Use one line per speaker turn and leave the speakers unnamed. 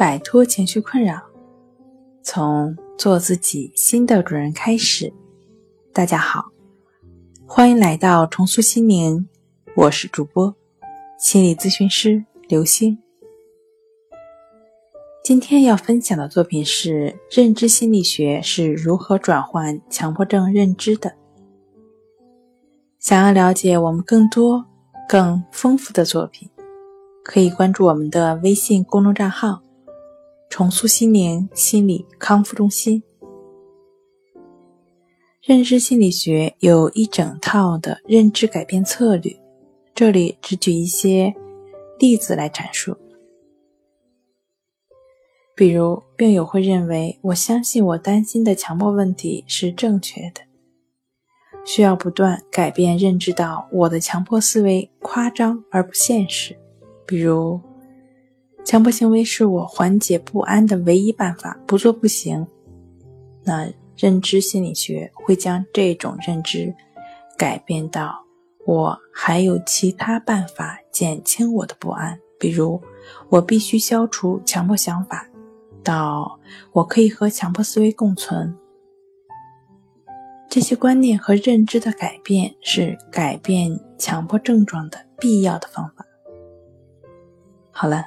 摆脱情绪困扰，从做自己新的主人开始。大家好，欢迎来到重塑心灵，我是主播心理咨询师刘星。今天要分享的作品是《认知心理学是如何转换强迫症认知的》。想要了解我们更多、更丰富的作品，可以关注我们的微信公众账号。重塑心灵心理康复中心，认知心理学有一整套的认知改变策略，这里只举一些例子来阐述。比如，病友会认为我相信我担心的强迫问题是正确的，需要不断改变认知到我的强迫思维夸张而不现实。比如。强迫行为是我缓解不安的唯一办法，不做不行。那认知心理学会将这种认知改变到我还有其他办法减轻我的不安，比如我必须消除强迫想法，到我可以和强迫思维共存。这些观念和认知的改变是改变强迫症状的必要的方法。好了。